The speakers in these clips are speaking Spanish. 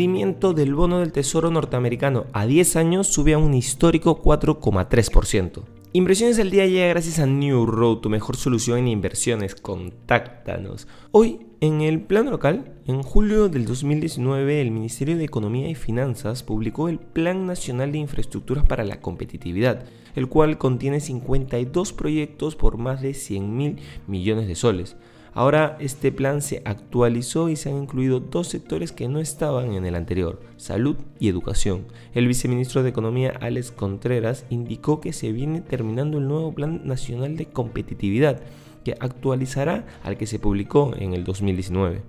rendimiento del bono del Tesoro norteamericano a 10 años sube a un histórico 4,3%. Inversiones al día llega gracias a New Road, tu mejor solución en inversiones. Contáctanos. Hoy, en el plano local, en julio del 2019, el Ministerio de Economía y Finanzas publicó el Plan Nacional de Infraestructuras para la Competitividad, el cual contiene 52 proyectos por más de 100 mil millones de soles. Ahora este plan se actualizó y se han incluido dos sectores que no estaban en el anterior, salud y educación. El viceministro de Economía Alex Contreras indicó que se viene terminando el nuevo Plan Nacional de Competitividad, que actualizará al que se publicó en el 2019.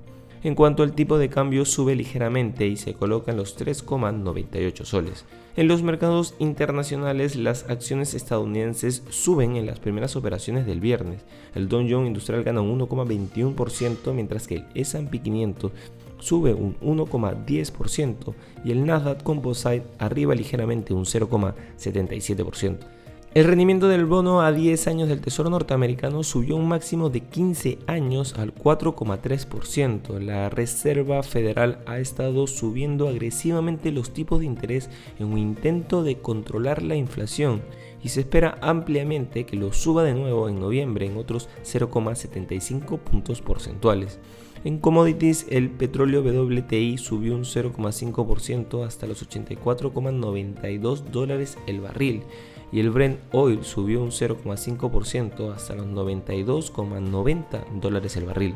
En cuanto al tipo de cambio sube ligeramente y se coloca en los 3,98 soles. En los mercados internacionales las acciones estadounidenses suben en las primeras operaciones del viernes. El Dow Jones Industrial gana un 1,21% mientras que el S&P 500 sube un 1,10% y el Nasdaq Composite arriba ligeramente un 0,77%. El rendimiento del bono a 10 años del Tesoro norteamericano subió un máximo de 15 años al 4,3%. La Reserva Federal ha estado subiendo agresivamente los tipos de interés en un intento de controlar la inflación y se espera ampliamente que lo suba de nuevo en noviembre en otros 0,75 puntos porcentuales. En commodities, el petróleo WTI subió un 0,5% hasta los 84,92 dólares el barril y el Brent Oil subió un 0,5% hasta los 92,90 dólares el barril.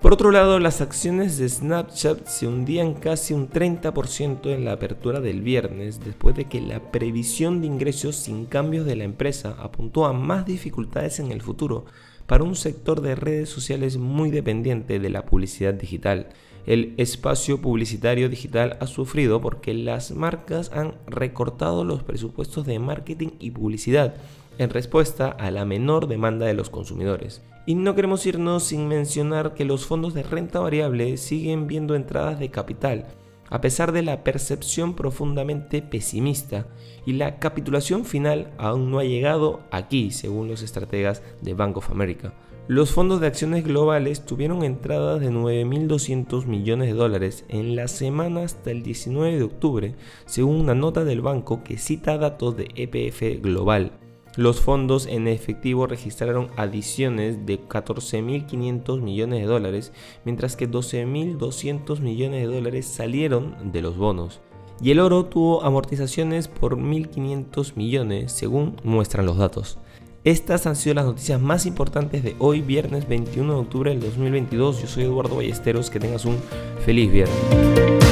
Por otro lado, las acciones de Snapchat se hundían casi un 30% en la apertura del viernes después de que la previsión de ingresos sin cambios de la empresa apuntó a más dificultades en el futuro para un sector de redes sociales muy dependiente de la publicidad digital el espacio publicitario digital ha sufrido porque las marcas han recortado los presupuestos de marketing y publicidad en respuesta a la menor demanda de los consumidores. Y no queremos irnos sin mencionar que los fondos de renta variable siguen viendo entradas de capital, a pesar de la percepción profundamente pesimista, y la capitulación final aún no ha llegado aquí, según los estrategas de Bank of America. Los fondos de acciones globales tuvieron entradas de 9.200 millones de dólares en la semana hasta el 19 de octubre, según una nota del banco que cita datos de EPF Global. Los fondos en efectivo registraron adiciones de 14.500 millones de dólares, mientras que 12.200 millones de dólares salieron de los bonos. Y el oro tuvo amortizaciones por 1.500 millones, según muestran los datos. Estas han sido las noticias más importantes de hoy, viernes 21 de octubre del 2022. Yo soy Eduardo Ballesteros, que tengas un feliz viernes.